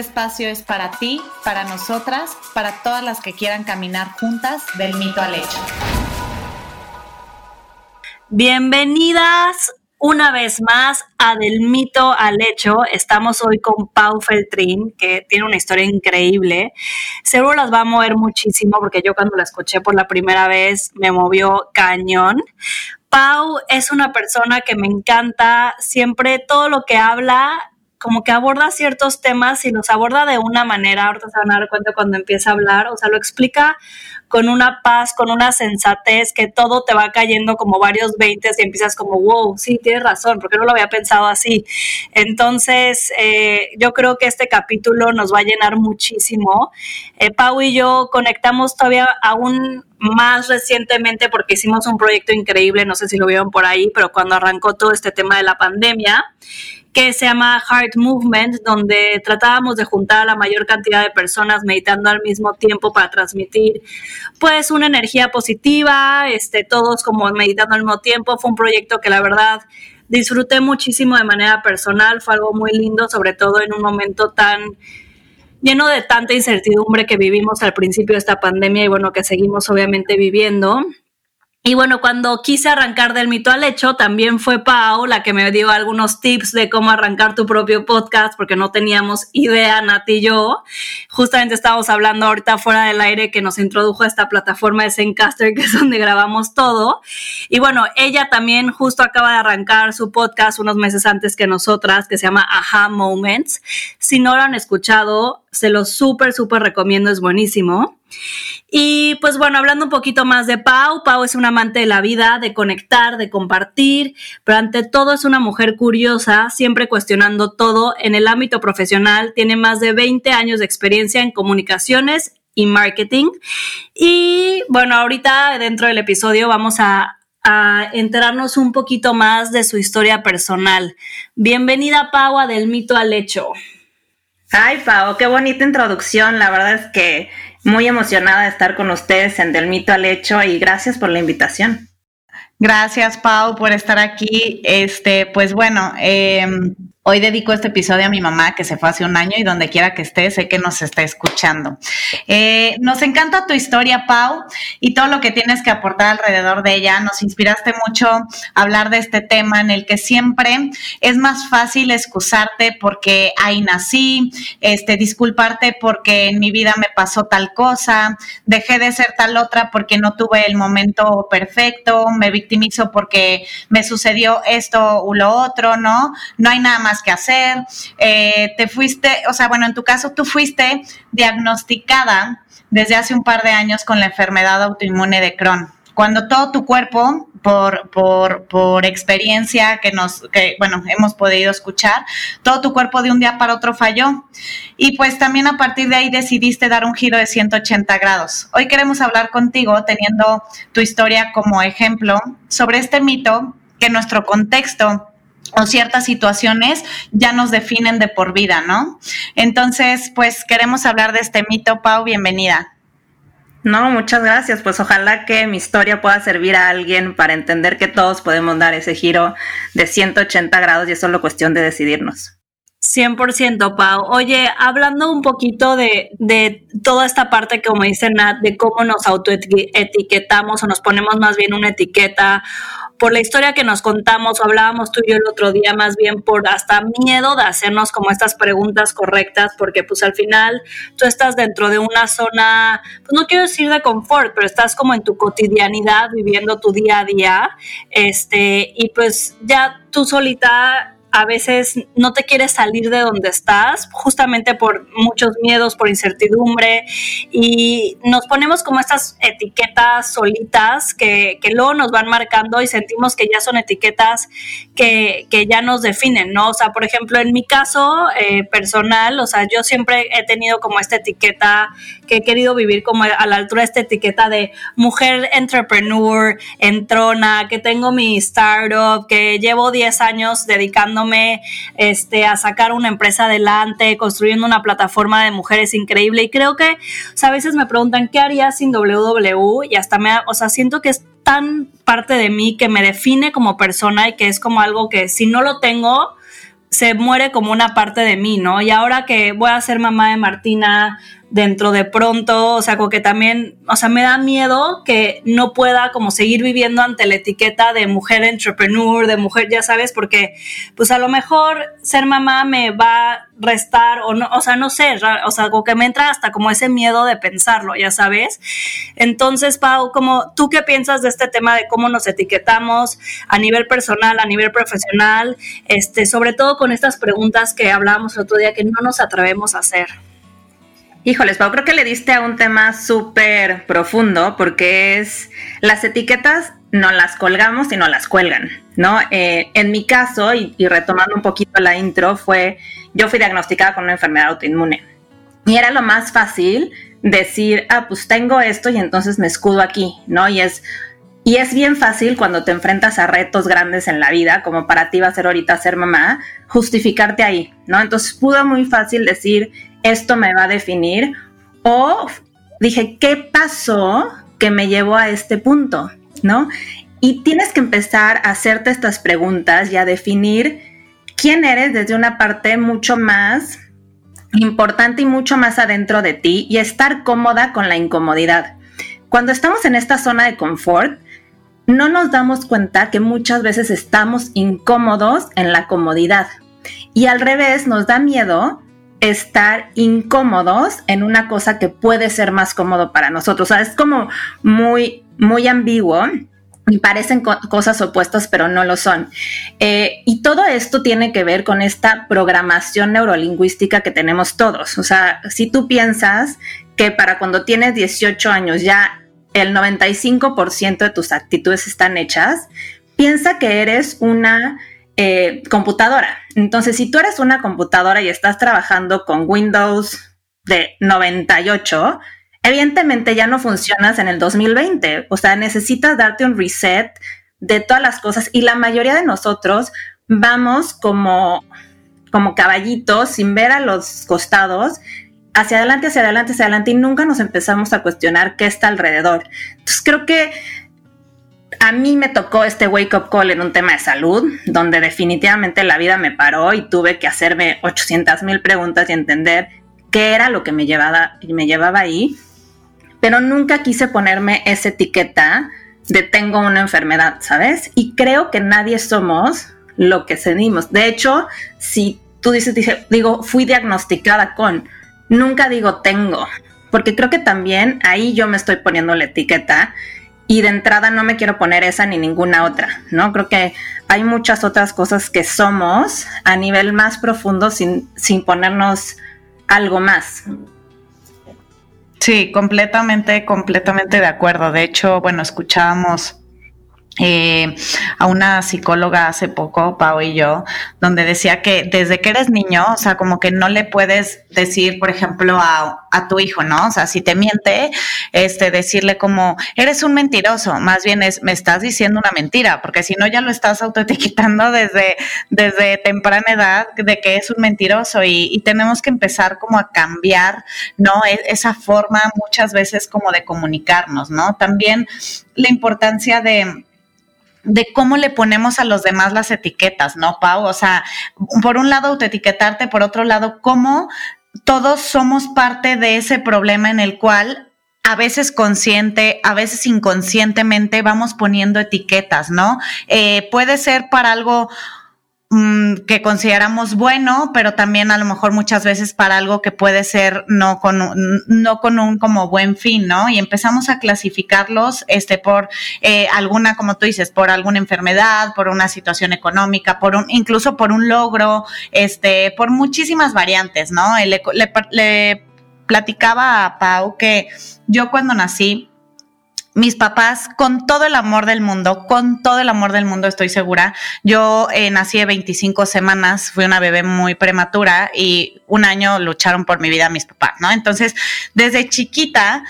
espacio es para ti, para nosotras, para todas las que quieran caminar juntas del mito al hecho. Bienvenidas una vez más a Del mito al hecho. Estamos hoy con Pau Feltrin, que tiene una historia increíble. Seguro las va a mover muchísimo porque yo cuando la escuché por la primera vez me movió cañón. Pau es una persona que me encanta, siempre todo lo que habla como que aborda ciertos temas y los aborda de una manera, ahorita se van a dar cuenta cuando empieza a hablar, o sea, lo explica con una paz, con una sensatez, que todo te va cayendo como varios veintes y empiezas como, wow, sí, tienes razón, porque no lo había pensado así. Entonces, eh, yo creo que este capítulo nos va a llenar muchísimo. Eh, Pau y yo conectamos todavía aún más recientemente porque hicimos un proyecto increíble, no sé si lo vieron por ahí, pero cuando arrancó todo este tema de la pandemia, que se llama Heart Movement, donde tratábamos de juntar a la mayor cantidad de personas meditando al mismo tiempo para transmitir pues una energía positiva, este, todos como meditando al mismo tiempo. Fue un proyecto que la verdad disfruté muchísimo de manera personal, fue algo muy lindo, sobre todo en un momento tan lleno de tanta incertidumbre que vivimos al principio de esta pandemia y bueno, que seguimos obviamente viviendo. Y bueno, cuando quise arrancar del mito al hecho, también fue Pau la que me dio algunos tips de cómo arrancar tu propio podcast, porque no teníamos idea, Nati y yo. Justamente estábamos hablando ahorita fuera del aire que nos introdujo a esta plataforma de Zencaster, que es donde grabamos todo. Y bueno, ella también justo acaba de arrancar su podcast unos meses antes que nosotras, que se llama Aha Moments. Si no lo han escuchado, se lo súper, súper recomiendo, es buenísimo. Y pues bueno, hablando un poquito más de Pau, Pau es una amante de la vida, de conectar, de compartir, pero ante todo es una mujer curiosa, siempre cuestionando todo en el ámbito profesional, tiene más de 20 años de experiencia en comunicaciones y marketing. Y bueno, ahorita dentro del episodio vamos a, a enterarnos un poquito más de su historia personal. Bienvenida Pau a Del Mito al Hecho. Ay, Pau, qué bonita introducción. La verdad es que muy emocionada de estar con ustedes en Del Mito al Hecho y gracias por la invitación. Gracias, Pau, por estar aquí. Este, pues bueno, eh, Hoy dedico este episodio a mi mamá que se fue hace un año y donde quiera que esté, sé que nos está escuchando. Eh, nos encanta tu historia, Pau, y todo lo que tienes que aportar alrededor de ella. Nos inspiraste mucho a hablar de este tema en el que siempre es más fácil excusarte porque ahí nací, este, disculparte porque en mi vida me pasó tal cosa, dejé de ser tal otra porque no tuve el momento perfecto, me victimizo porque me sucedió esto u lo otro, ¿no? No hay nada más que hacer, eh, te fuiste, o sea, bueno, en tu caso tú fuiste diagnosticada desde hace un par de años con la enfermedad autoinmune de Crohn. Cuando todo tu cuerpo, por, por, por experiencia que nos, que, bueno, hemos podido escuchar, todo tu cuerpo de un día para otro falló. Y pues también a partir de ahí decidiste dar un giro de 180 grados. Hoy queremos hablar contigo, teniendo tu historia como ejemplo, sobre este mito que nuestro contexto o ciertas situaciones ya nos definen de por vida, ¿no? Entonces, pues queremos hablar de este mito. Pau, bienvenida. No, muchas gracias. Pues ojalá que mi historia pueda servir a alguien para entender que todos podemos dar ese giro de 180 grados y es solo cuestión de decidirnos. 100%, Pau. Oye, hablando un poquito de, de, toda esta parte, como dice Nat, de cómo nos autoetiquetamos o nos ponemos más bien una etiqueta por la historia que nos contamos o hablábamos tú y yo el otro día, más bien por hasta miedo de hacernos como estas preguntas correctas, porque pues al final tú estás dentro de una zona, pues no quiero decir de confort, pero estás como en tu cotidianidad, viviendo tu día a día, este, y pues ya tú solita a veces no te quieres salir de donde estás, justamente por muchos miedos, por incertidumbre, y nos ponemos como estas etiquetas solitas que, que luego nos van marcando y sentimos que ya son etiquetas que, que ya nos definen, ¿no? O sea, por ejemplo, en mi caso eh, personal, o sea, yo siempre he tenido como esta etiqueta que he querido vivir como a la altura de esta etiqueta de mujer entrepreneur, entrona, que tengo mi startup, que llevo 10 años dedicándome este, a sacar una empresa adelante, construyendo una plataforma de mujeres increíble. Y creo que a veces me preguntan, ¿qué haría sin WW? Y hasta me, o sea, siento que es tan parte de mí que me define como persona y que es como algo que si no lo tengo, se muere como una parte de mí, ¿no? Y ahora que voy a ser mamá de Martina, dentro de pronto, o sea, como que también, o sea, me da miedo que no pueda como seguir viviendo ante la etiqueta de mujer entrepreneur, de mujer, ya sabes, porque pues a lo mejor ser mamá me va a restar o no, o sea, no sé, o sea, como que me entra hasta como ese miedo de pensarlo, ya sabes. Entonces, Pau, como tú qué piensas de este tema de cómo nos etiquetamos a nivel personal, a nivel profesional, este, sobre todo con estas preguntas que hablábamos el otro día que no nos atrevemos a hacer. Híjoles, Pau, creo que le diste a un tema súper profundo porque es las etiquetas no las colgamos y no las cuelgan, ¿no? Eh, en mi caso, y, y, retomando un poquito la intro, fue, yo fui diagnosticada con una enfermedad autoinmune y era lo más fácil decir, ah, pues tengo esto y entonces me escudo aquí, ¿no? Y es, y es bien fácil cuando te enfrentas a retos grandes en la vida, como para ti va a ser ahorita ser mamá, justificarte ahí, ¿no? Entonces pudo muy fácil decir, esto me va a definir. O dije, ¿qué pasó que me llevó a este punto? ¿No? Y tienes que empezar a hacerte estas preguntas y a definir quién eres desde una parte mucho más importante y mucho más adentro de ti y estar cómoda con la incomodidad. Cuando estamos en esta zona de confort, no nos damos cuenta que muchas veces estamos incómodos en la comodidad. Y al revés, nos da miedo estar incómodos en una cosa que puede ser más cómodo para nosotros. O sea, es como muy, muy ambiguo y parecen cosas opuestas, pero no lo son. Eh, y todo esto tiene que ver con esta programación neurolingüística que tenemos todos. O sea, si tú piensas que para cuando tienes 18 años ya el 95% de tus actitudes están hechas, piensa que eres una eh, computadora. Entonces, si tú eres una computadora y estás trabajando con Windows de 98, evidentemente ya no funcionas en el 2020. O sea, necesitas darte un reset de todas las cosas y la mayoría de nosotros vamos como, como caballitos sin ver a los costados hacia adelante, hacia adelante, hacia adelante y nunca nos empezamos a cuestionar qué está alrededor. Entonces creo que a mí me tocó este wake up call en un tema de salud, donde definitivamente la vida me paró y tuve que hacerme 800 mil preguntas y entender qué era lo que me llevaba, me ahí, pero nunca quise ponerme esa etiqueta de tengo una enfermedad, ¿sabes? Y creo que nadie somos lo que sentimos. De hecho, si tú dices, digo, fui diagnosticada con, nunca digo tengo, porque creo que también ahí yo me estoy poniendo la etiqueta y de entrada no me quiero poner esa ni ninguna otra, ¿no? Creo que hay muchas otras cosas que somos a nivel más profundo sin, sin ponernos algo más. Sí, completamente, completamente de acuerdo. De hecho, bueno, escuchábamos eh, a una psicóloga hace poco, Pau y yo, donde decía que desde que eres niño, o sea, como que no le puedes decir, por ejemplo, a, a, tu hijo, ¿no? O sea, si te miente, este, decirle como, eres un mentiroso, más bien es, me estás diciendo una mentira, porque si no ya lo estás autoetiquetando desde, desde temprana edad de que es un mentiroso y, y tenemos que empezar como a cambiar, ¿no? E, esa forma muchas veces como de comunicarnos, ¿no? También la importancia de de cómo le ponemos a los demás las etiquetas, ¿no, Pau? O sea, por un lado autoetiquetarte, por otro lado, cómo todos somos parte de ese problema en el cual a veces consciente, a veces inconscientemente vamos poniendo etiquetas, ¿no? Eh, puede ser para algo Mm, que consideramos bueno, pero también a lo mejor muchas veces para algo que puede ser no con un, no con un como buen fin, ¿no? Y empezamos a clasificarlos este por eh, alguna, como tú dices, por alguna enfermedad, por una situación económica, por un, incluso por un logro, este, por muchísimas variantes, ¿no? Le, le, le platicaba a Pau que yo cuando nací, mis papás, con todo el amor del mundo, con todo el amor del mundo, estoy segura. Yo eh, nací de 25 semanas, fui una bebé muy prematura y un año lucharon por mi vida mis papás, ¿no? Entonces, desde chiquita,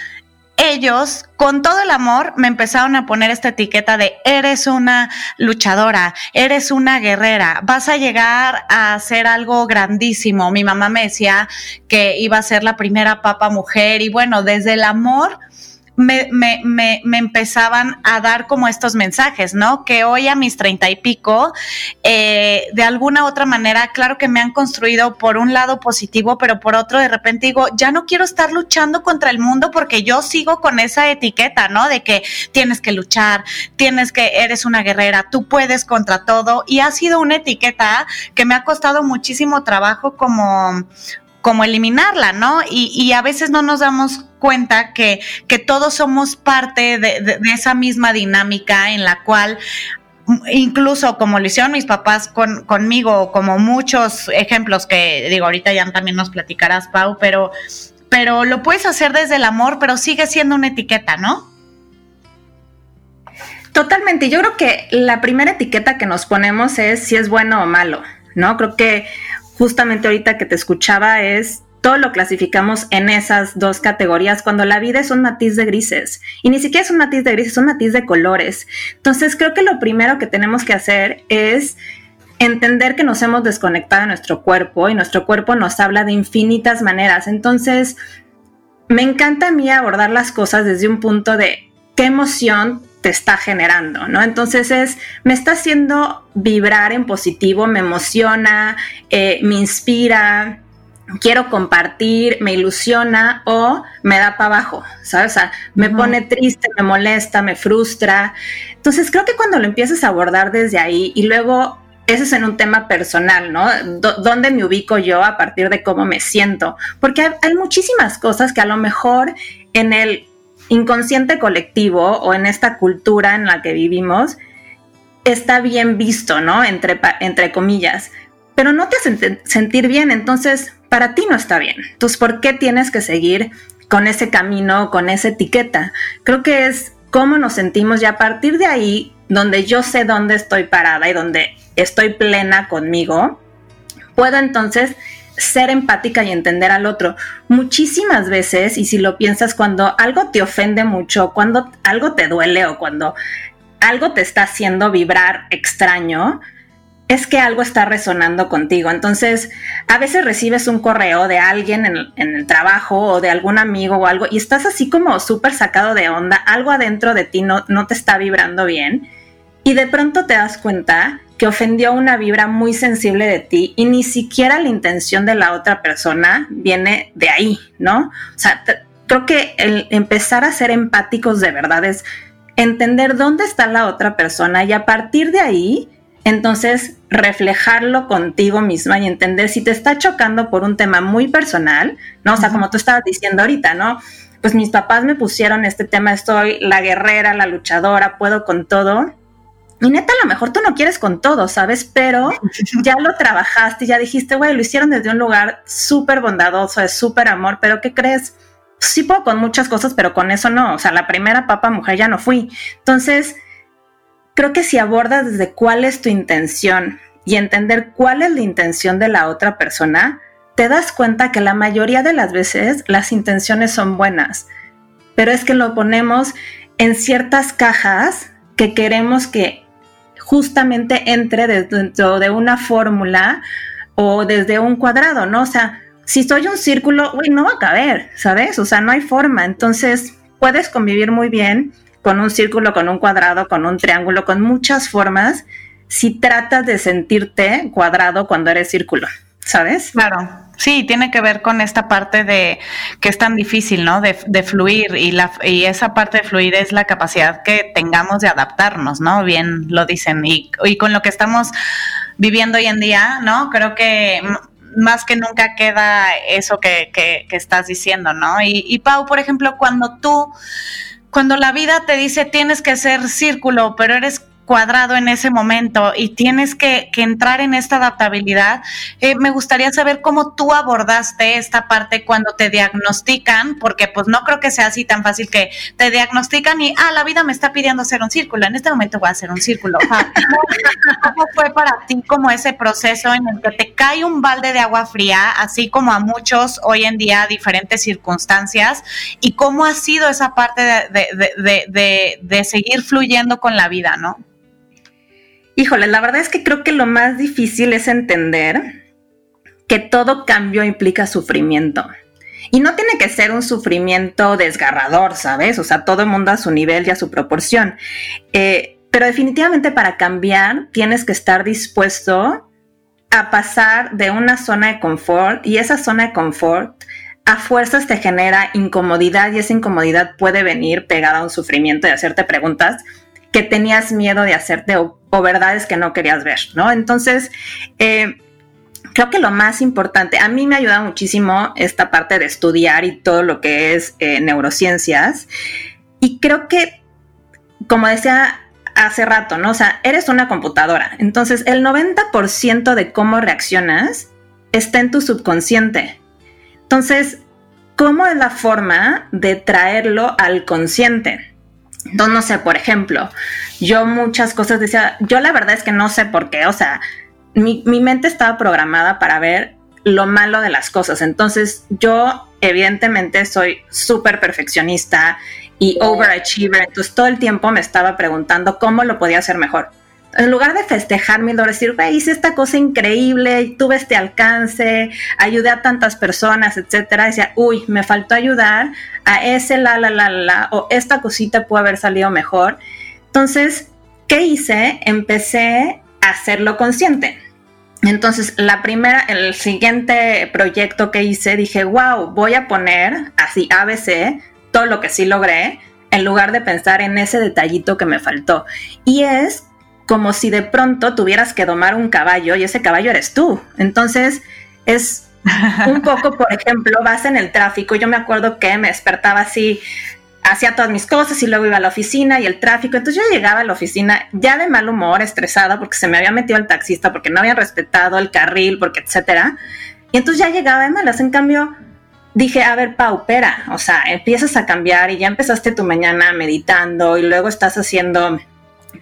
ellos, con todo el amor, me empezaron a poner esta etiqueta de eres una luchadora, eres una guerrera, vas a llegar a hacer algo grandísimo. Mi mamá me decía que iba a ser la primera papa mujer y bueno, desde el amor me, me, me, me, empezaban a dar como estos mensajes, ¿no? Que hoy a mis treinta y pico, eh, de alguna otra manera, claro que me han construido por un lado positivo, pero por otro de repente digo, ya no quiero estar luchando contra el mundo porque yo sigo con esa etiqueta, ¿no? De que tienes que luchar, tienes que, eres una guerrera, tú puedes contra todo. Y ha sido una etiqueta que me ha costado muchísimo trabajo como, como eliminarla, ¿no? Y, y, a veces no nos damos cuenta que, que todos somos parte de, esa misma dinámica en la cual incluso como lo hicieron mis papás con, conmigo, como muchos ejemplos que digo, ahorita ya también nos platicarás, Pau, pero, pero lo puedes hacer desde el amor, pero sigue siendo una etiqueta, ¿no? Totalmente, yo creo que la primera etiqueta que nos ponemos es si es bueno o malo, ¿no? Creo que justamente ahorita que te escuchaba es todo lo clasificamos en esas dos categorías cuando la vida es un matiz de grises y ni siquiera es un matiz de grises, es un matiz de colores. Entonces creo que lo primero que tenemos que hacer es entender que nos hemos desconectado de nuestro cuerpo y nuestro cuerpo nos habla de infinitas maneras. Entonces me encanta a mí abordar las cosas desde un punto de qué emoción te está generando, ¿no? Entonces es, me está haciendo vibrar en positivo, me emociona, eh, me inspira, quiero compartir, me ilusiona o me da para abajo, ¿sabes? O sea, me uh -huh. pone triste, me molesta, me frustra. Entonces creo que cuando lo empiezas a abordar desde ahí y luego ese es en un tema personal, ¿no? D ¿Dónde me ubico yo a partir de cómo me siento? Porque hay, hay muchísimas cosas que a lo mejor en el inconsciente colectivo o en esta cultura en la que vivimos está bien visto, ¿no? Entre, entre comillas, pero no te hace sentir bien, entonces para ti no está bien. Entonces, ¿por qué tienes que seguir con ese camino, con esa etiqueta? Creo que es cómo nos sentimos y a partir de ahí, donde yo sé dónde estoy parada y donde estoy plena conmigo, puedo entonces ser empática y entender al otro. Muchísimas veces, y si lo piensas, cuando algo te ofende mucho, cuando algo te duele o cuando algo te está haciendo vibrar extraño, es que algo está resonando contigo. Entonces, a veces recibes un correo de alguien en, el trabajo o de algún amigo o algo y estás así como súper sacado de onda, algo adentro de ti no, no te está vibrando bien y de pronto te das cuenta que ofendió una vibra muy sensible de ti y ni siquiera la intención de la otra persona viene de ahí, ¿no? O sea, creo que el empezar a ser empáticos de verdad es entender dónde está la otra persona y a partir de ahí, entonces reflejarlo contigo misma y entender si te está chocando por un tema muy personal, ¿no? O sea, como tú estabas diciendo ahorita, ¿no? Pues mis papás me pusieron este tema, estoy la guerrera, la luchadora, puedo con todo y neta, a lo mejor tú no quieres con todo, ¿sabes? Pero ya lo trabajaste, ya dijiste, güey, lo hicieron desde un lugar súper bondadoso, de súper amor, pero ¿qué crees? Sí puedo con muchas cosas, pero con eso no. O sea, la primera papa mujer ya no fui. Entonces, creo que si abordas desde cuál es tu intención y entender cuál es la intención de la otra persona, te das cuenta que la mayoría de las veces las intenciones son buenas, pero es que lo ponemos en ciertas cajas que queremos que justamente entre dentro de una fórmula o desde un cuadrado, ¿no? O sea, si soy un círculo, uy, no va a caber, ¿sabes? O sea, no hay forma. Entonces, puedes convivir muy bien con un círculo, con un cuadrado, con un triángulo, con muchas formas, si tratas de sentirte cuadrado cuando eres círculo, ¿sabes? Claro. Sí, tiene que ver con esta parte de que es tan difícil, ¿no? De, fluir y, la, y esa parte de fluir es la capacidad que tengamos de adaptarnos, ¿no? Bien lo dicen y, y con lo que estamos viviendo hoy en día, ¿no? Creo que más que nunca queda eso que, que, estás diciendo, ¿no? Y, y Pau, por ejemplo, cuando tú, cuando la vida te dice tienes que ser círculo, pero eres cuadrado en ese momento y tienes que, entrar en esta adaptabilidad. Eh, me gustaría saber cómo tú abordaste esta parte cuando te diagnostican, porque pues no creo que sea así tan fácil que te diagnostican y, ah, la vida me está pidiendo hacer un círculo, en este momento voy a hacer un círculo. ¿Cómo fue para ti como ese proceso en el que te cae un balde de agua fría, así como a muchos hoy en día diferentes circunstancias, y cómo ha sido esa parte de, de seguir fluyendo con la vida, ¿no? Híjole, la verdad es que creo que lo más difícil es entender que todo cambio implica sufrimiento. Y no tiene que ser un sufrimiento desgarrador, ¿sabes? O sea, todo el mundo a su nivel y a su proporción. Eh, pero definitivamente para cambiar tienes que estar dispuesto a pasar de una zona de confort y esa zona de confort a fuerzas te genera incomodidad y esa incomodidad puede venir pegada a un sufrimiento y hacerte preguntas que tenías miedo de hacerte o, verdades que no querías ver, ¿no? Entonces, eh, creo que lo más importante, a mí me ayuda muchísimo esta parte de estudiar y todo lo que es eh, neurociencias. Y creo que, como decía hace rato, ¿no? O sea, eres una computadora. Entonces, el 90% de cómo reaccionas está en tu subconsciente. Entonces, ¿cómo es la forma de traerlo al consciente? Entonces, no sé, por ejemplo, yo muchas cosas decía, yo la verdad es que no sé por qué, o sea, mi, mente estaba programada para ver lo malo de las cosas. Entonces, yo evidentemente soy súper perfeccionista y overachiever, entonces todo el tiempo me estaba preguntando cómo lo podía hacer mejor en lugar de festejarme y decir, güey, hice esta cosa increíble, tuve este alcance, ayudé a tantas personas, etcétera, decía, uy, me faltó ayudar a ese la, la, la, la, o esta cosita puede haber salido mejor. Entonces, ¿qué hice? Empecé a hacerlo consciente. Entonces, la primera, el siguiente proyecto que hice, dije, wow, voy a poner así ABC, todo lo que sí logré, en lugar de pensar en ese detallito que me faltó. Y es como si de pronto tuvieras que domar un caballo y ese caballo eres tú. Entonces, es un poco, por ejemplo, vas en el tráfico. Yo me acuerdo que me despertaba así, hacía todas mis cosas y luego iba a la oficina y el tráfico. Entonces yo llegaba a la oficina ya de mal humor, estresada porque se me había metido el taxista, porque no había respetado el carril, porque etcétera. Y entonces ya llegaba de malas. En cambio, dije, a ver, Pau, pera, o sea, empiezas a cambiar y ya empezaste tu mañana meditando y luego estás haciendo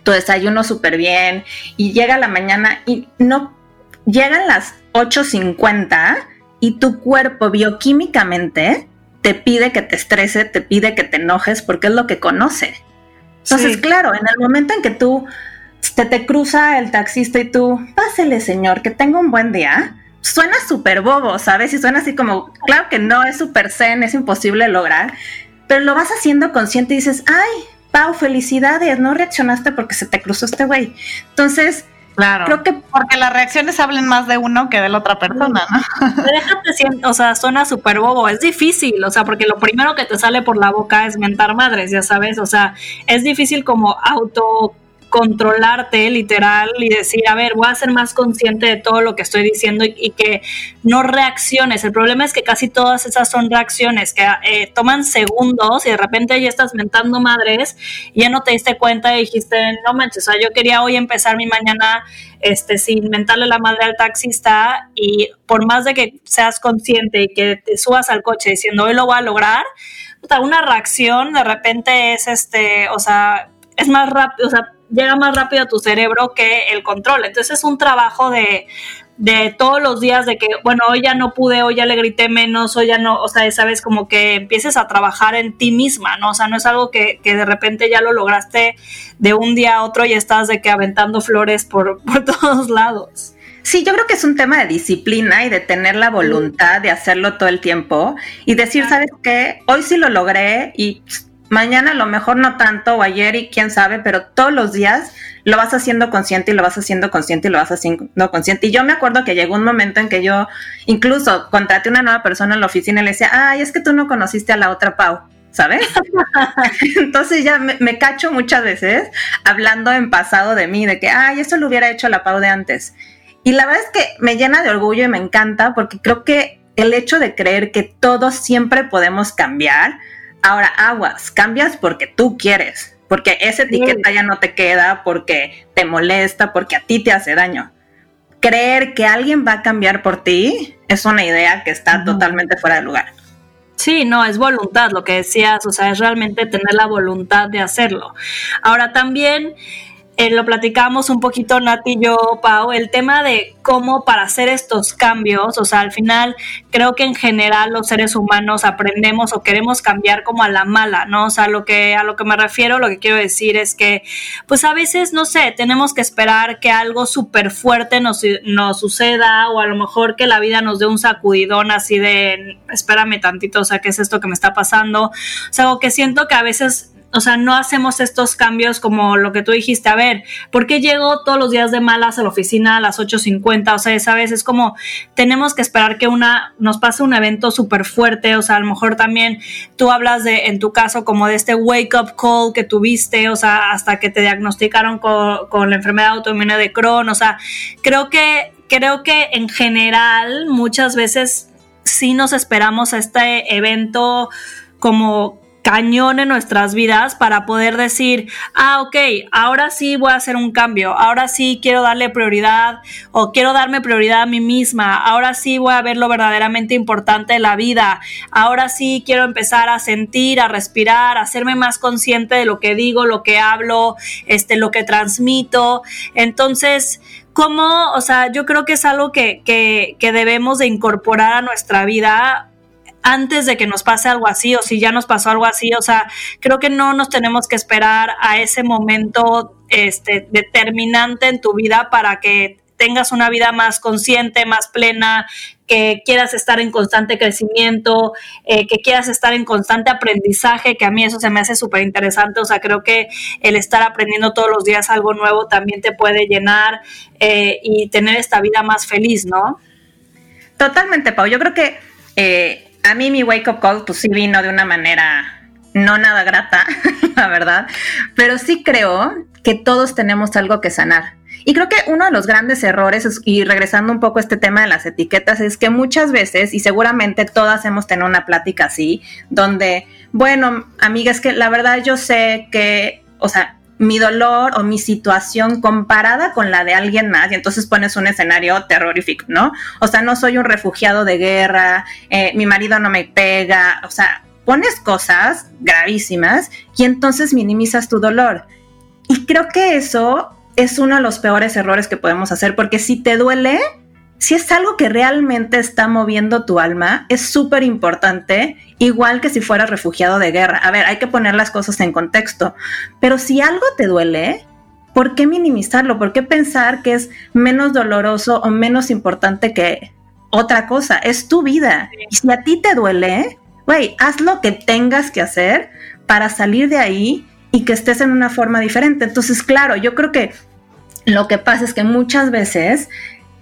tu desayuno súper bien y llega la mañana y no, llegan las 8.50 y tu cuerpo bioquímicamente te pide que te estrese, te pide que te enojes porque es lo que conoce. Entonces, claro, en el momento en que tú te, te cruza el taxista y tú, pásele señor, que tenga un buen día, suena súper bobo, ¿sabes? Y suena así como, claro que no, es súper zen, es imposible lograr, pero lo vas haciendo consciente y dices, ay, Pau, felicidades, no reaccionaste porque se te cruzó este güey. Entonces, Claro. Creo que porque las reacciones hablen más de uno que de la otra persona, ¿no? Déjate, o sea, suena súper bobo, es difícil, o sea, porque lo primero que te sale por la boca es mentar madres, ya sabes, o sea, es difícil como auto controlarte literal y decir, a ver, voy a ser más consciente de todo lo que estoy diciendo y, que no reacciones. El problema es que casi todas esas son reacciones que eh, toman segundos y de repente ya estás mentando madres y ya no te diste cuenta y dijiste, no manches, o sea, yo quería hoy empezar mi mañana este, sin mentarle la madre al taxista y por más de que seas consciente y que te subas al coche diciendo, hoy lo voy a lograr, una reacción de repente es este, o sea, es más rápido, o sea, llega más rápido a tu cerebro que el control. Entonces es un trabajo de, de todos los días de que, bueno, hoy ya no pude, hoy ya le grité menos, hoy ya no, o sea, sabes, como que empieces a trabajar en ti misma, ¿no? O sea, no es algo que, que de repente ya lo lograste de un día a otro y estás de que aventando flores por, por todos lados. Sí, yo creo que es un tema de disciplina y de tener la voluntad de hacerlo todo el tiempo y decir, ¿sabes qué? Hoy sí lo logré y mañana a lo mejor no tanto o ayer y quién sabe, pero todos los días lo vas haciendo consciente y lo vas haciendo consciente y lo vas haciendo consciente. Y yo me acuerdo que llegó un momento en que yo incluso contraté una nueva persona en la oficina y le decía, ay, es que tú no conociste a la otra Pau. ¿Sabes? Entonces ya me, me, cacho muchas veces hablando en pasado de mí, de que, ay, eso lo hubiera hecho la Pau de antes. Y la verdad es que me llena de orgullo y me encanta porque creo que el hecho de creer que todos siempre podemos cambiar, ahora aguas, cambias porque tú quieres, porque esa etiqueta ya no te queda, porque te molesta, porque a ti te hace daño. Creer que alguien va a cambiar por ti es una idea que está totalmente fuera de lugar. Sí, no, es voluntad, lo que decías, o sea, es realmente tener la voluntad de hacerlo. Ahora también eh, lo platicamos un poquito Nati y yo, Pau, el tema de cómo para hacer estos cambios, o sea, al final creo que en general los seres humanos aprendemos o queremos cambiar como a la mala, ¿no? O sea, lo que, a lo que me refiero, lo que quiero decir es que, pues a veces, no sé, tenemos que esperar que algo súper fuerte nos, suceda o a lo mejor que la vida nos dé un sacudidón así de, espérame tantito, o sea, ¿qué es esto que me está pasando? O sea, algo que siento que a veces o sea, no hacemos estos cambios como lo que tú dijiste, a ver, ¿por qué llego todos los días de malas a la oficina a las 8.50? O sea, sabes, es como tenemos que esperar que una nos pase un evento súper fuerte, o sea, a lo mejor también tú hablas de, en tu caso, como de este wake up call que tuviste, o sea, hasta que te diagnosticaron con, con la enfermedad autoinmune de Crohn, o sea, creo que, creo que en general muchas veces sí nos esperamos a este evento como cañón en nuestras vidas para poder decir, ah, ok, ahora sí voy a hacer un cambio, ahora sí quiero darle prioridad o quiero darme prioridad a mí misma, ahora sí voy a ver lo verdaderamente importante de la vida, ahora sí quiero empezar a sentir, a respirar, a hacerme más consciente de lo que digo, lo que hablo, este, lo que transmito. Entonces, como, o sea, yo creo que es algo que, que, que debemos de incorporar a nuestra vida antes de que nos pase algo así o si ya nos pasó algo así. O sea, creo que no nos tenemos que esperar a ese momento este, determinante en tu vida para que tengas una vida más consciente, más plena, que quieras estar en constante crecimiento, eh, que quieras estar en constante aprendizaje, que a mí eso se me hace súper interesante. O sea, creo que el estar aprendiendo todos los días algo nuevo también te puede llenar eh, y tener esta vida más feliz, ¿no? Totalmente, Pau. Yo creo que eh, a mí mi wake up call pues sí vino de una manera no nada grata, la verdad, pero sí creo que todos tenemos algo que sanar. Y creo que uno de los grandes errores, y regresando un poco a este tema de las etiquetas, es que muchas veces, y seguramente todas hemos tenido una plática así, donde, bueno, amiga, es que la verdad yo sé que, o sea, mi dolor o mi situación comparada con la de alguien más y entonces pones un escenario terrorífico, ¿no? O sea, no soy un refugiado de guerra, eh, mi marido no me pega, o sea, pones cosas gravísimas y entonces minimizas tu dolor. Y creo que eso es uno de los peores errores que podemos hacer porque si te duele, si es algo que realmente está moviendo tu alma, es súper importante, igual que si fueras refugiado de guerra. A ver, hay que poner las cosas en contexto, pero si algo te duele, ¿por qué minimizarlo? ¿Por qué pensar que es menos doloroso o menos importante que otra cosa? Es tu vida. Y si a ti te duele, güey, haz lo que tengas que hacer para salir de ahí y que estés en una forma diferente. Entonces, claro, yo creo que lo que pasa es que muchas veces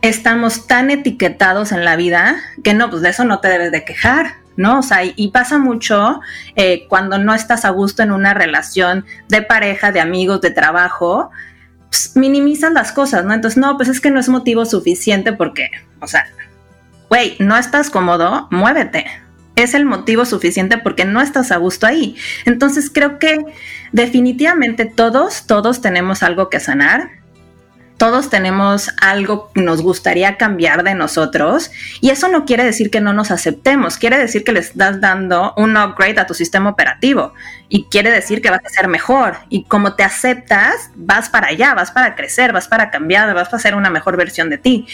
estamos tan etiquetados en la vida que no, pues de eso no te debes de quejar, ¿no? O sea, y, pasa mucho eh, cuando no estás a gusto en una relación de pareja, de amigos, de trabajo, pues, minimizan las cosas, ¿no? Entonces, no, pues es que no es motivo suficiente porque, o sea, güey, no estás cómodo, muévete. Es el motivo suficiente porque no estás a gusto ahí. Entonces creo que definitivamente todos, todos tenemos algo que sanar todos tenemos algo que nos gustaría cambiar de nosotros y eso no quiere decir que no nos aceptemos, quiere decir que le estás dando un upgrade a tu sistema operativo y quiere decir que vas a ser mejor y como te aceptas, vas para allá, vas para crecer, vas para cambiar, vas para ser una mejor versión de ti.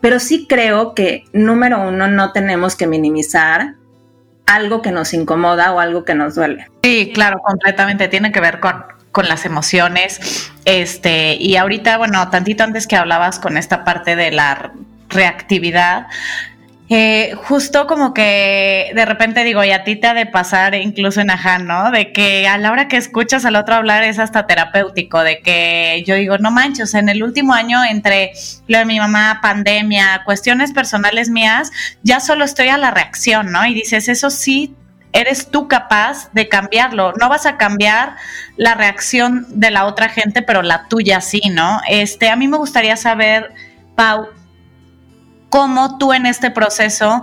Pero sí creo que, número uno, no tenemos que minimizar algo que nos incomoda o algo que nos duele. Sí, claro, completamente. Tiene que ver con, con las emociones. Este, y ahorita, bueno, tantito antes que hablabas con esta parte de la reactividad, eh, justo como que de repente digo, y a ti te ha de pasar incluso en Ajá, ¿no? De que a la hora que escuchas al otro hablar es hasta terapéutico, de que yo digo, no manches, en el último año entre lo de mi mamá, pandemia, cuestiones personales mías, ya solo estoy a la reacción, ¿no? Y dices, eso sí eres tú capaz de cambiarlo. No vas a cambiar la reacción de la otra gente, pero la tuya sí, ¿no? Este, a mí me gustaría saber, Pau, cómo tú en este proceso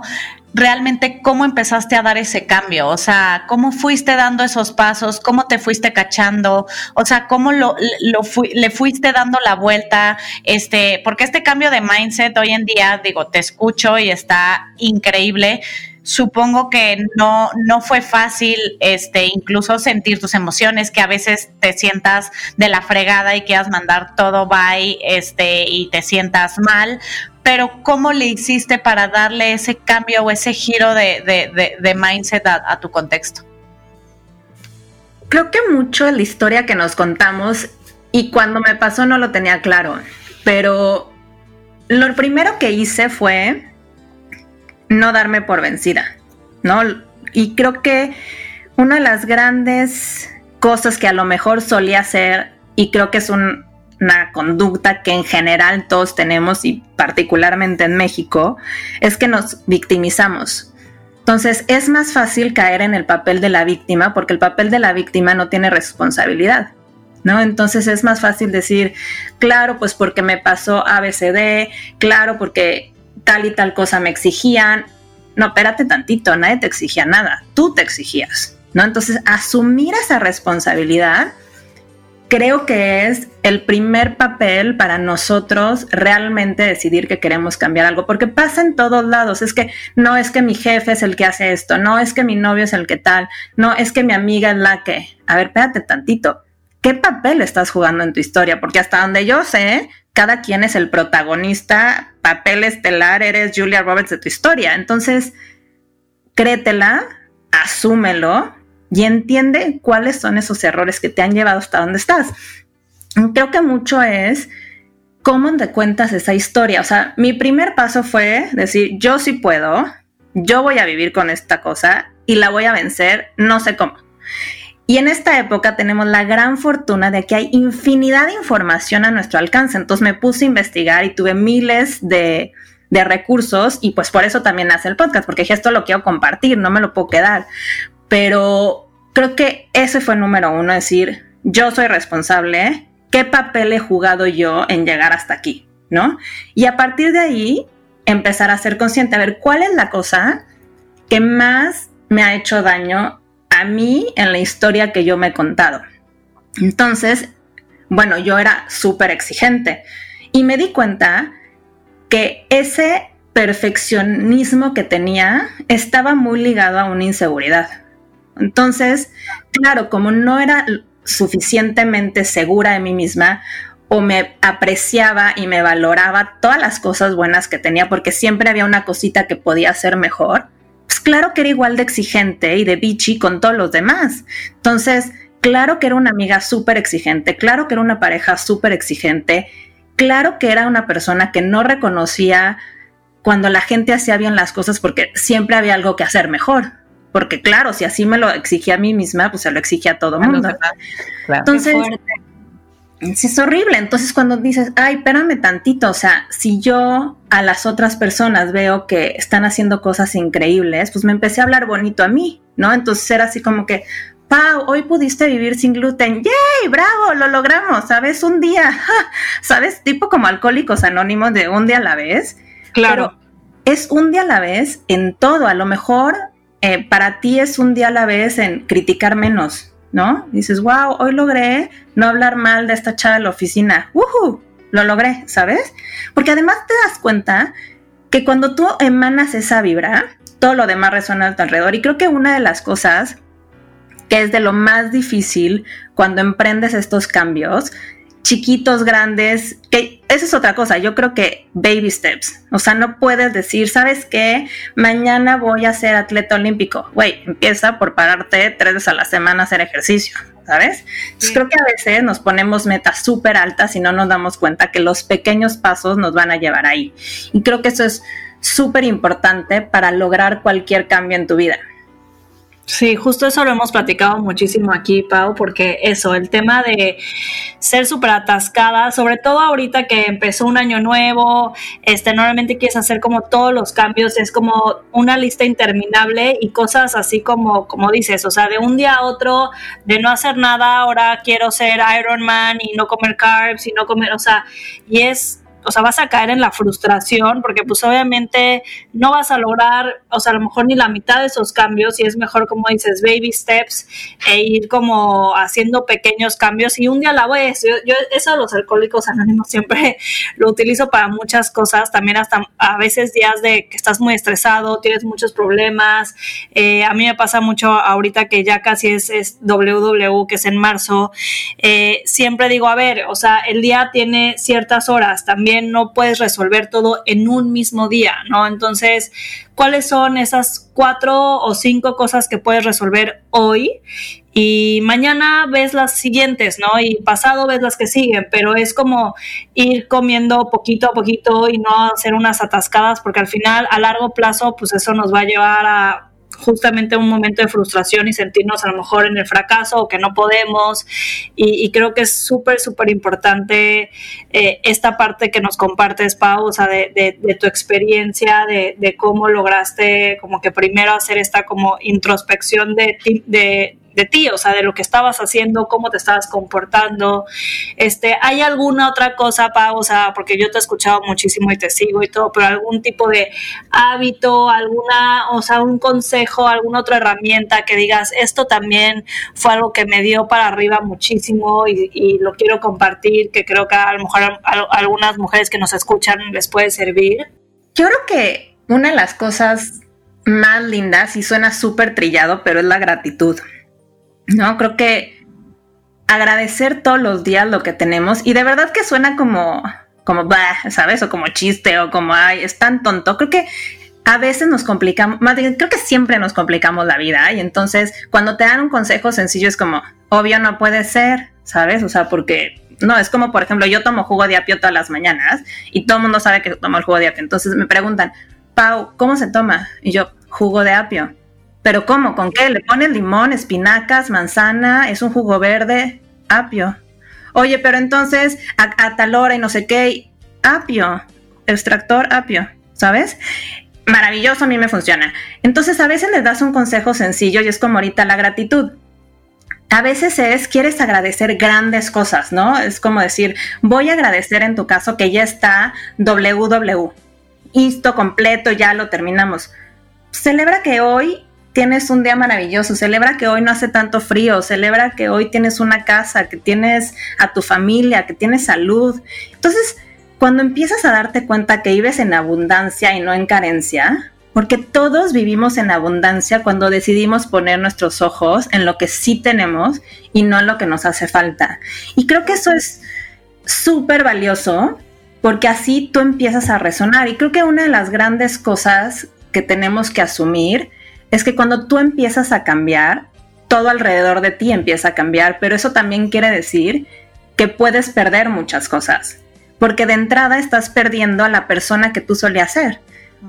realmente cómo empezaste a dar ese cambio, o sea, cómo fuiste dando esos pasos, cómo te fuiste cachando, o sea, cómo lo, le fuiste dando la vuelta, este, porque este cambio de mindset hoy en día, digo, te escucho y está increíble. Supongo que no, no fue fácil, este, incluso sentir tus emociones, que a veces te sientas de la fregada y quieras mandar todo bye, este, y te sientas mal, pero ¿cómo le hiciste para darle ese cambio o ese giro de, mindset a, tu contexto? Creo que mucho de la historia que nos contamos y cuando me pasó no lo tenía claro, pero lo primero que hice fue no darme por vencida, ¿no? Y creo que una de las grandes cosas que a lo mejor solía hacer, y creo que es un, una conducta que en general todos tenemos y particularmente en México, es que nos victimizamos. Entonces es más fácil caer en el papel de la víctima porque el papel de la víctima no tiene responsabilidad. ¿No? Entonces es más fácil decir, claro, pues porque me pasó ABCD, claro, porque tal y tal cosa me exigían. No, espérate tantito, nadie te exigía nada, tú te exigías, ¿no? Entonces asumir esa responsabilidad creo que es el primer papel para nosotros realmente decidir que queremos cambiar algo, porque pasa en todos lados. Es que no es que mi jefe es el que hace esto, no es que mi novio es el que tal, no es que mi amiga es la que. A ver, espérate tantito. ¿Qué papel estás jugando en tu historia? Porque hasta donde yo sé, cada quien es el protagonista, papel estelar, eres Julia Roberts de tu historia. Entonces, créetela, asúmelo y entiende cuáles son esos errores que te han llevado hasta donde estás. Creo que mucho es cómo te cuentas esa historia. O sea, mi primer paso fue decir, yo sí puedo, yo voy a vivir con esta cosa y la voy a vencer, no sé cómo. Y en esta época tenemos la gran fortuna de que hay infinidad de información a nuestro alcance. Entonces me puse a investigar y tuve miles de, de recursos y pues por eso también hace el podcast, porque esto lo quiero compartir, no me lo puedo quedar. Pero creo que ese fue el número uno, decir, yo soy responsable, ¿qué papel he jugado yo en llegar hasta aquí? ¿No? Y a partir de ahí, empezar a ser consciente, a ver, ¿cuál es la cosa que más me ha hecho daño mí en la historia que yo me he contado? Entonces, bueno, yo era súper exigente y me di cuenta que ese perfeccionismo que tenía estaba muy ligado a una inseguridad. Entonces, claro, como no era suficientemente segura de mí misma o me apreciaba y me valoraba todas las cosas buenas que tenía porque siempre había una cosita que podía hacer mejor, pues claro que era igual de exigente y de bichi con todos los demás. Entonces, claro que era una amiga súper exigente, claro que era una pareja súper exigente, claro que era una persona que no reconocía cuando la gente hacía bien las cosas porque siempre había algo que hacer mejor porque claro, si así me lo exigía a mí misma, pues se lo exigía a todo mundo. Entonces, es horrible. Entonces cuando dices, ay, espérame tantito, o sea, si yo a las otras personas veo que están haciendo cosas increíbles, pues me empecé a hablar bonito a mí, ¿no? Entonces era así como que, Pau, hoy pudiste vivir sin gluten, ¡yay! ¡Bravo! Lo logramos, ¿sabes? Un día, ¿sabes? Tipo como alcohólicos anónimos de un día a la vez. Claro. es un día a la vez en todo. A lo mejor eh, para ti es un día a la vez en criticar menos, ¿no? Dices, wow, hoy logré no hablar mal de esta chava de la oficina. ¡Woohoo! Lo logré, ¿sabes? Porque además te das cuenta que cuando tú emanas esa vibra, todo lo demás resuena a tu alrededor. Y creo que una de las cosas que es de lo más difícil cuando emprendes estos cambios chiquitos, grandes, que esa es otra cosa, yo creo que baby steps, o sea, no puedes decir, ¿sabes qué? Mañana voy a ser atleta olímpico, güey, empieza por pararte tres veces a la semana a hacer ejercicio, ¿sabes? Entonces creo que a veces nos ponemos metas súper altas y no nos damos cuenta que los pequeños pasos nos van a llevar ahí. Y creo que eso es súper importante para lograr cualquier cambio en tu vida. Sí, justo eso lo hemos platicado muchísimo aquí, Pau, porque eso, el tema de ser súper atascada, sobre todo ahorita que empezó un año nuevo, este, normalmente quieres hacer como todos los cambios, es como una lista interminable y cosas así como, como dices, o sea, de un día a otro, de no hacer nada, ahora quiero ser Iron Man y no comer carbs y no comer, o sea, y es o sea, vas a caer en la frustración porque pues obviamente no vas a lograr, o sea, a lo mejor ni la mitad de esos cambios y es mejor, como dices, baby steps e ir como haciendo pequeños cambios y un día a la vez. Yo, yo eso de los alcohólicos anónimos siempre lo utilizo para muchas cosas, también hasta a veces días de que estás muy estresado, tienes muchos problemas. Eh, a mí me pasa mucho ahorita que ya casi es, es WW, que es en marzo. Eh, siempre digo, a ver, o sea, el día tiene ciertas horas, también no puedes resolver todo en un mismo día, ¿no? Entonces, ¿cuáles son esas cuatro o cinco cosas que puedes resolver hoy? Y mañana ves las siguientes, ¿no? Y pasado ves las que siguen, pero es como ir comiendo poquito a poquito y no hacer unas atascadas, porque al final, a largo plazo, pues eso nos va a llevar a justamente un momento de frustración y sentirnos a lo mejor en el fracaso o que no podemos. Y, creo que es súper, súper importante eh, esta parte que nos compartes, Pau, o sea, de, tu experiencia, de, de, cómo lograste como que primero hacer esta como introspección de, de de ti, o sea, de lo que estabas haciendo, cómo te estabas comportando. Este, ¿hay alguna otra cosa, Pau? O sea, porque yo te he escuchado muchísimo y te sigo y todo, pero algún tipo de hábito, alguna, o sea, un consejo, alguna otra herramienta que digas, esto también fue algo que me dio para arriba muchísimo y, lo quiero compartir, que creo que a lo mejor a, algunas mujeres que nos escuchan les puede servir. Yo creo que una de las cosas más lindas y suena súper trillado, pero es la gratitud. ¿No? Creo que agradecer todos los días lo que tenemos y de verdad que suena como, como, bah, ¿sabes? O como chiste o como, ay, es tan tonto. Creo que a veces nos complicamos, más bien, creo que siempre nos complicamos la vida y entonces cuando te dan un consejo sencillo es como, obvio no puede ser, ¿sabes? O sea, porque no, es como, por ejemplo, yo tomo jugo de apio todas las mañanas y todo el mundo sabe que tomo el jugo de apio. Entonces me preguntan, Pau, ¿cómo se toma? Y yo, jugo de apio. ¿Pero cómo? ¿Con qué? Le pones limón, espinacas, manzana, es un jugo verde, apio. Oye, pero entonces a, tal hora y no sé qué, apio, extractor apio, ¿sabes? Maravilloso, a mí me funciona. Entonces a veces les das un consejo sencillo y es como ahorita la gratitud. A veces es, quieres agradecer grandes cosas, ¿no? Es como decir, voy a agradecer en tu caso que ya está WW. Esto completo, ya lo terminamos. Celebra que hoy tienes un día maravilloso, celebra que hoy no hace tanto frío, celebra que hoy tienes una casa, que tienes a tu familia, que tienes salud. Entonces, cuando empiezas a darte cuenta que vives en abundancia y no en carencia, porque todos vivimos en abundancia cuando decidimos poner nuestros ojos en lo que sí tenemos y no en lo que nos hace falta. Y creo que eso es súper valioso porque así tú empiezas a resonar. Y creo que una de las grandes cosas que tenemos que asumir es que cuando tú empiezas a cambiar, todo alrededor de ti empieza a cambiar, pero eso también quiere decir que puedes perder muchas cosas, porque de entrada estás perdiendo a la persona que tú solías ser.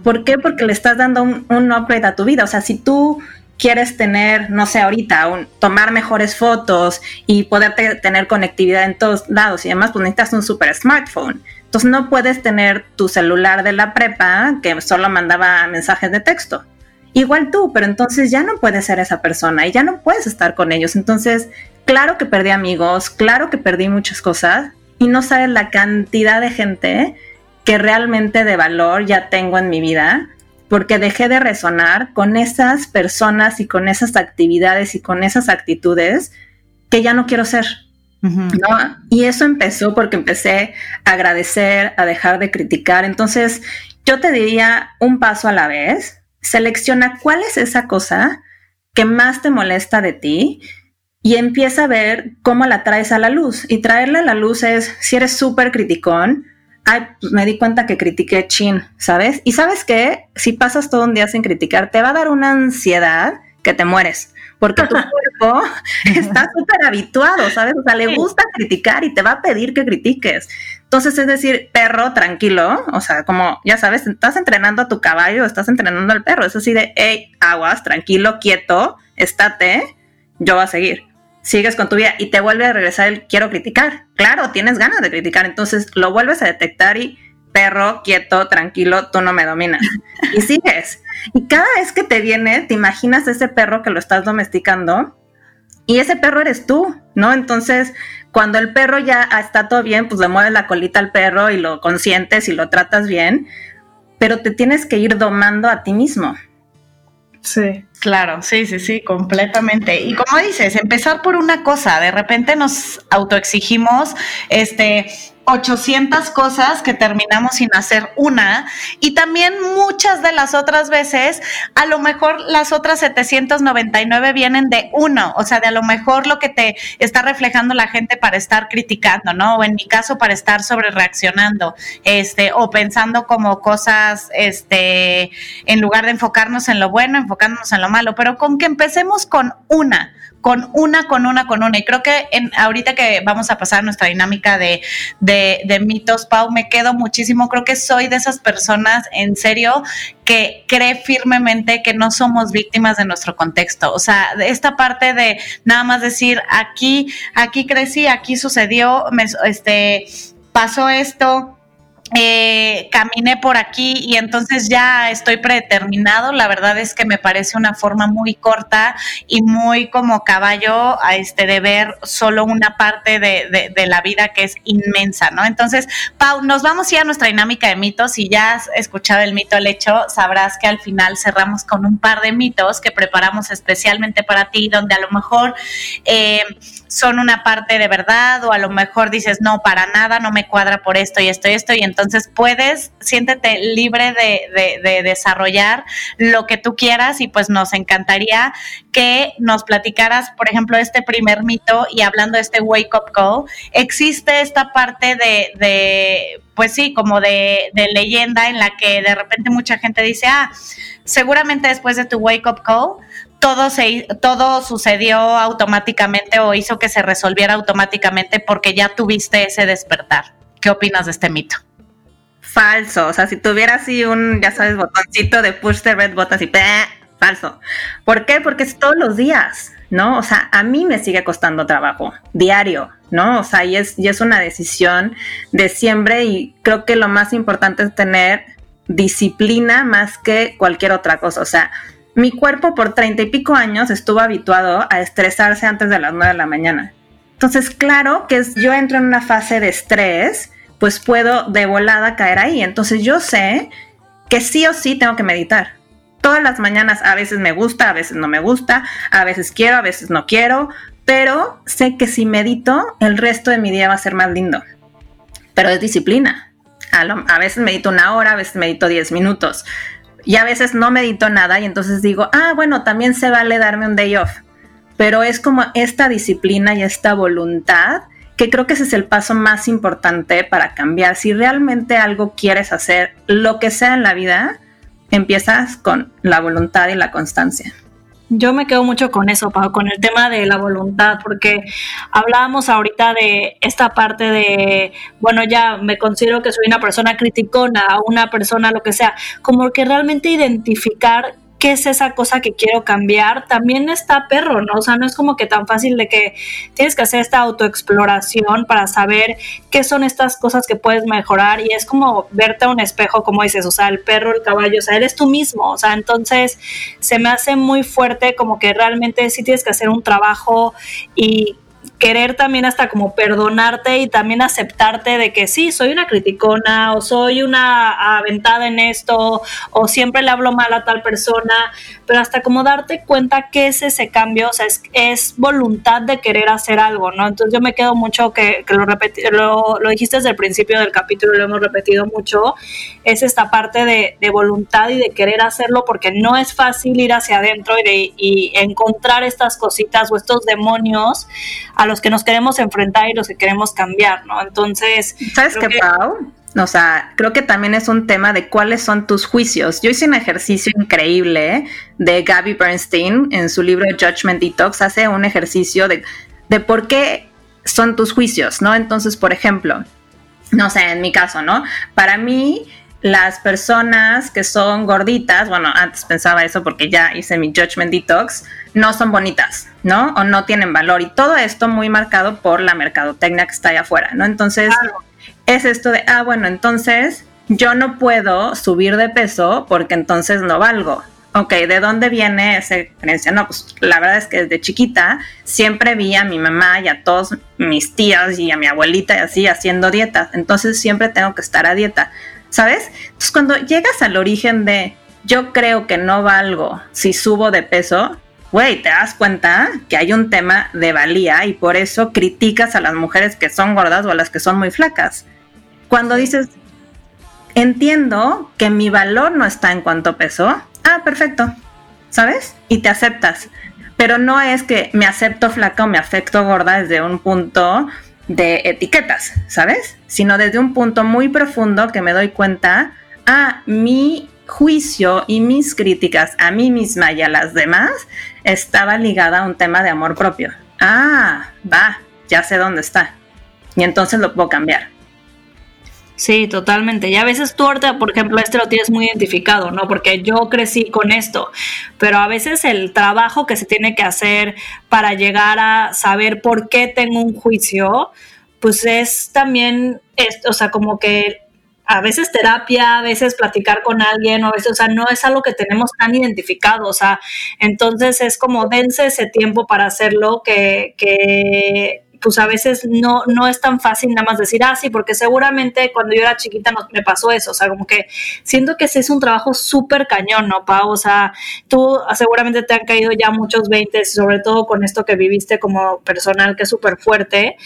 ¿Por qué? Porque le estás dando un, upgrade a tu vida. O sea, si tú quieres tener, no sé, ahorita, tomar mejores fotos y poder tener conectividad en todos lados y demás, pues necesitas un super smartphone. Entonces no puedes tener tu celular de la prepa que solo mandaba mensajes de texto igual tú, pero entonces ya no puedes ser esa persona y ya no puedes estar con ellos. Entonces, claro que perdí amigos, claro que perdí muchas cosas y no sabes la cantidad de gente que realmente de valor ya tengo en mi vida porque dejé de resonar con esas personas y con esas actividades y con esas actitudes que ya no quiero ser. Y eso empezó porque empecé a agradecer, a dejar de criticar. Entonces, yo te diría un paso a la vez, selecciona cuál es esa cosa que más te molesta de ti y empieza a ver cómo la traes a la luz. Y traerla a la luz es, si eres súper criticón, ay, me di cuenta que critiqué chin, ¿sabes? Y sabes qué, si pasas todo un día sin criticar, te va a dar una ansiedad que te mueres porque está súper habituado, ¿sabes? O sea, le gusta criticar y te va a pedir que critiques. Entonces, es decir, perro, tranquilo, o sea, como, ya sabes, estás entrenando a tu caballo, estás entrenando al perro, es así de, hey, aguas, tranquilo, quieto, estate, yo voy a seguir. Sigues con tu vida y te vuelve a regresar el quiero criticar. Claro, tienes ganas de criticar, entonces lo vuelves a detectar y perro, quieto, tranquilo, tú no me dominas. Y sigues. Y cada vez que te viene, te imaginas ese perro que lo estás domesticando y ese perro eres tú, ¿no? Entonces, cuando el perro ya está todo bien, pues le mueves la colita al perro y lo consientes y lo tratas bien, pero te tienes que ir domando a ti mismo. Sí, claro, sí, sí, sí, completamente. Y como dices, empezar por una cosa, de repente nos autoexigimos, este, 800 cosas que terminamos sin hacer una y también muchas de las otras veces a lo mejor las otras 799 vienen de uno, o sea, de a lo mejor lo que te está reflejando la gente para estar criticando, ¿no? O en mi caso para estar sobre reaccionando, este, o pensando como cosas, este, en lugar de enfocarnos en lo bueno, enfocándonos en lo malo, pero con que empecemos con una, con una, con una, con una. Y creo que en, ahorita que vamos a pasar nuestra dinámica de, de, mitos, Pau, me quedo muchísimo. Creo que soy de esas personas, en serio, que cree firmemente que no somos víctimas de nuestro contexto. O sea, esta parte de nada más decir, aquí, aquí crecí, aquí sucedió, me, este, pasó esto, eh, caminé por aquí y entonces ya estoy predeterminado. La verdad es que me parece una forma muy corta y muy como caballo a este de ver solo una parte de, de, la vida que es inmensa, ¿no? Entonces, Pau, nos vamos ya a nuestra dinámica de mitos. Si ya has escuchado el mito al hecho, sabrás que al final cerramos con un par de mitos que preparamos especialmente para ti, donde a lo mejor eh, son una parte de verdad o a lo mejor dices, no, para nada, no me cuadra por esto y esto y esto. Y entonces puedes, siéntete libre de, desarrollar lo que tú quieras y pues nos encantaría que nos platicaras, por ejemplo, este primer mito y hablando de este wake up call, existe esta parte de, pues sí, como de, de leyenda en la que de repente mucha gente dice, ah, seguramente después de tu wake up call, todo, se, todo sucedió automáticamente o hizo que se resolviera automáticamente porque ya tuviste ese despertar. ¿Qué opinas de este mito? falso. O sea, si tuviera así un, ya sabes, botoncito de push the red button, así, falso. ¿Por qué? Porque es todos los días, ¿no? O sea, a mí me sigue costando trabajo, diario, ¿no? O sea, y es, y es una decisión de siempre y creo que lo más importante es tener disciplina más que cualquier otra cosa. O sea, mi cuerpo por treinta y pico años estuvo habituado a estresarse antes de las nueve de la mañana. Entonces, claro que yo entro en una fase de estrés pues puedo de volada caer ahí. Entonces yo sé que sí o sí tengo que meditar. Todas las mañanas a veces me gusta, a veces no me gusta, a veces quiero, a veces no quiero, pero sé que si medito, el resto de mi día va a ser más lindo. Pero es disciplina. A, veces medito una hora, a veces medito 10 minutos. Y a veces no medito nada y entonces digo, ah, bueno, también se vale darme un day off. Pero es como esta disciplina y esta voluntad que creo que ese es el paso más importante para cambiar. Si realmente algo quieres hacer, lo que sea en la vida, empiezas con la voluntad y la constancia. Yo me quedo mucho con eso, Pau, con el tema de la voluntad, porque hablábamos ahorita de esta parte de, bueno, ya me considero que soy una persona criticona, una persona lo que sea, como que realmente identificar qué es esa cosa que quiero cambiar, también está perro, ¿no? O sea, no es como que tan fácil de que tienes que hacer esta autoexploración para saber qué son estas cosas que puedes mejorar y es como verte a un espejo, como dices, o sea, el perro, el caballo, o sea, eres tú mismo, o sea, entonces se me hace muy fuerte como que realmente sí tienes que hacer un trabajo y querer también hasta como perdonarte y también aceptarte de que sí, soy una criticona o soy una aventada en esto o siempre le hablo mal a tal persona, pero hasta como darte cuenta que es ese cambio, o sea, es, voluntad de querer hacer algo, ¿no? Entonces yo me quedo mucho que, lo, repetí, lo, dijiste desde el principio del capítulo, lo hemos repetido mucho, es esta parte de, voluntad y de querer hacerlo porque no es fácil ir hacia adentro y, de, y encontrar estas cositas o estos demonios a los que nos queremos enfrentar y los que queremos cambiar, ¿no? Entonces... ¿Sabes qué, Pau? O sea, creo que también es un tema de cuáles son tus juicios. Yo hice un ejercicio increíble de Gabby Bernstein en su libro Judgment Detox. Hace un ejercicio de, de por qué son tus juicios, ¿no? Entonces, por ejemplo, no sé, en mi caso, ¿no? Para mí, las personas que son gorditas, bueno, antes pensaba eso porque ya hice mi Judgment Detox, no son bonitas, ¿no? O no tienen valor. Y todo esto muy marcado por la mercadotecnia que está allá afuera, ¿no? Entonces, es esto de, ah, bueno, entonces yo no puedo subir de peso porque entonces no valgo. ok, ¿de dónde viene esa creencia? No, pues la verdad es que desde chiquita siempre vi a mi mamá y a todos mis tías y a mi abuelita y así haciendo dietas. Entonces siempre tengo que estar a dieta, ¿sabes? Entonces cuando llegas al origen de yo creo que no valgo si subo de peso, güey, te das cuenta que hay un tema de valía y por eso criticas a las mujeres que son gordas o a las que son muy flacas. Cuando dices, entiendo que mi valor no está en cuanto peso, ah, perfecto, ¿sabes? Y te aceptas. Pero no es que me acepto flaca o me afecto gorda desde un punto de etiquetas, ¿sabes? Sino desde un punto muy profundo que me doy cuenta, ah, mi juicio y mis críticas a mí misma y a las demás estaba ligada a un tema de amor propio. Ah, va, ya sé dónde está. Y entonces lo puedo cambiar. Sí, totalmente. Y a veces tú ahorita, por ejemplo, este lo tienes muy identificado, ¿no? Porque yo crecí con esto, pero a veces el trabajo que se tiene que hacer para llegar a saber por qué tengo un juicio, pues es también, o sea, como que a veces terapia, a veces platicar con alguien, o a veces, o sea, no es algo que tenemos tan identificado, o sea, entonces es como dense ese tiempo para hacerlo que, que pues a veces no, no es tan fácil nada más decir, ah, sí, porque seguramente cuando yo era chiquita no, me pasó eso, o sea, como que siento que ese es un trabajo súper cañón, ¿no, Pau? O sea, tú seguramente te han caído ya muchos 20, sobre todo con esto que viviste como personal, que es súper fuerte,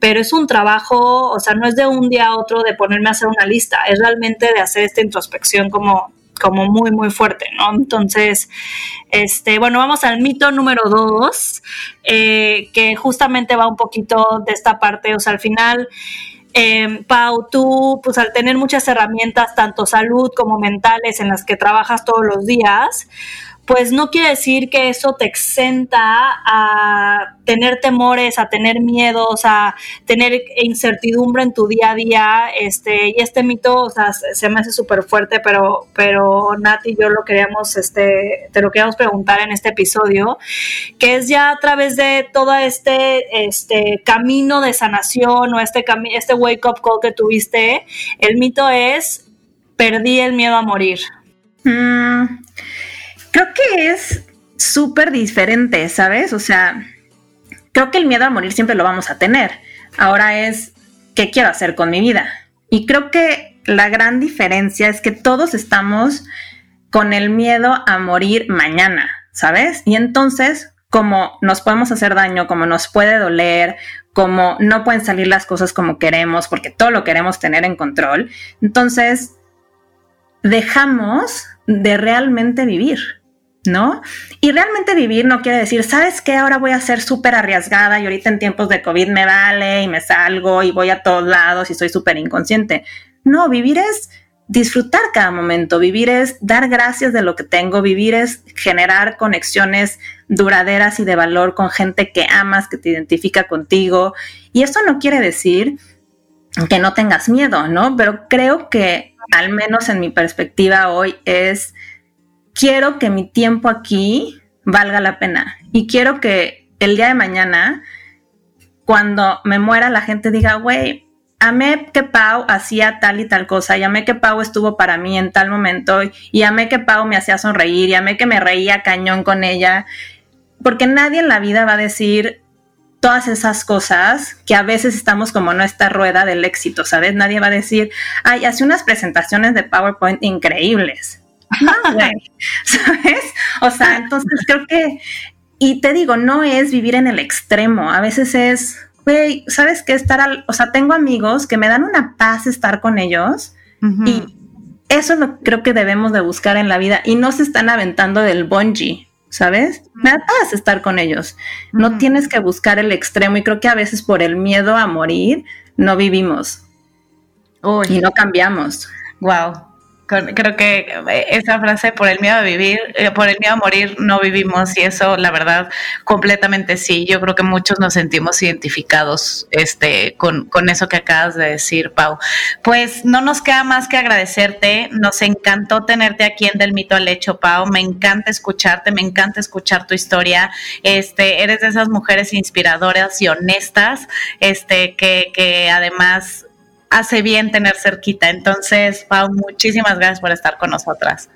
pero es un trabajo, o sea, no es de un día a otro de ponerme a hacer una lista, es realmente de hacer esta introspección como como muy, muy fuerte, ¿no? Entonces, este, bueno, vamos al mito número dos, eh, que justamente va un poquito de esta parte, o sea, al final, eh, Pau, tú, pues al tener muchas herramientas, tanto salud como mentales, en las que trabajas todos los días, pues no quiere decir que eso te exenta a tener temores, a tener miedos, a tener incertidumbre en tu día a día. Este, y este mito, o sea, se me hace súper fuerte, pero, pero Nati y yo lo queríamos, este, te lo queríamos preguntar en este episodio, que es ya a través de todo este, este camino de sanación o este, este wake up call que tuviste, el mito es, perdí el miedo a morir. Mm. Creo que es súper diferente, ¿sabes? O sea, creo que el miedo a morir siempre lo vamos a tener. Ahora es, ¿qué quiero hacer con mi vida? Y creo que la gran diferencia es que todos estamos con el miedo a morir mañana, ¿sabes? Y entonces, como nos podemos hacer daño, como nos puede doler, como no pueden salir las cosas como queremos, porque todo lo queremos tener en control, entonces dejamos de realmente vivir. ¿No? Y realmente vivir no quiere decir, ¿sabes qué? Ahora voy a ser súper arriesgada y ahorita en tiempos de COVID me vale y me salgo y voy a todos lados y soy súper inconsciente. No, vivir es disfrutar cada momento, vivir es dar gracias de lo que tengo, vivir es generar conexiones duraderas y de valor con gente que amas, que te identifica contigo. Y eso no quiere decir que no tengas miedo, ¿no? Pero creo que, al menos en mi perspectiva hoy, es quiero que mi tiempo aquí valga la pena y quiero que el día de mañana, cuando me muera, la gente diga, güey, amé que Pau hacía tal y tal cosa, y amé que Pau estuvo para mí en tal momento, y amé que Pau me hacía sonreír, y amé que me reía cañón con ella, porque nadie en la vida va a decir todas esas cosas que a veces estamos como en esta rueda del éxito, ¿sabes? Nadie va a decir, ay, hace unas presentaciones de PowerPoint increíbles. ¿sabes? O sea, entonces creo que, y te digo, no es vivir en el extremo, a veces es, güey, ¿sabes qué? Estar al, o sea, tengo amigos que me dan una paz estar con ellos y eso es lo que creo que debemos de buscar en la vida y no se están aventando del bungee. ¿Sabes? Me da paz estar con ellos. No tienes que buscar el extremo y creo que a veces por el miedo a morir no vivimos y no cambiamos. Wow, Creo que eh, esa frase, por el miedo a vivir, eh, por el miedo a morir, no vivimos y eso, la verdad, completamente sí. Yo creo que muchos nos sentimos identificados este, con, con eso que acabas de decir, Pau. Pues no nos queda más que agradecerte. Nos encantó tenerte aquí en Del Mito al Hecho, Pau. Me encanta escucharte, me encanta escuchar tu historia. Este, eres de esas mujeres inspiradoras y honestas, este, que, que además hace bien tener cerquita. Entonces, Pau, muchísimas gracias por estar con nosotras.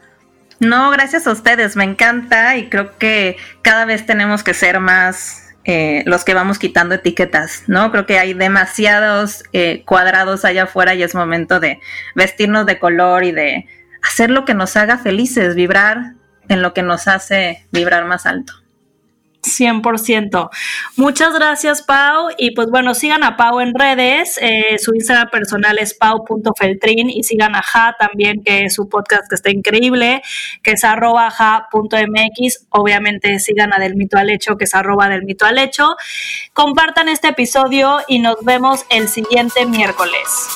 No, gracias a ustedes, me encanta y creo que cada vez tenemos que ser más eh, los que vamos quitando etiquetas, ¿no? Creo que hay demasiados eh, cuadrados allá afuera y es momento de vestirnos de color y de hacer lo que nos haga felices, vibrar en lo que nos hace vibrar más alto. 100%. Muchas gracias, Pau. Y pues bueno, sigan a Pau en redes. Eh, su Instagram personal es pau.feltrin y sigan a Ja también, que es su podcast que está increíble, que es arroba ja.mx. Obviamente sigan a Del Mito al Hecho, que es arroba del Mito al Hecho. Compartan este episodio y nos vemos el siguiente miércoles.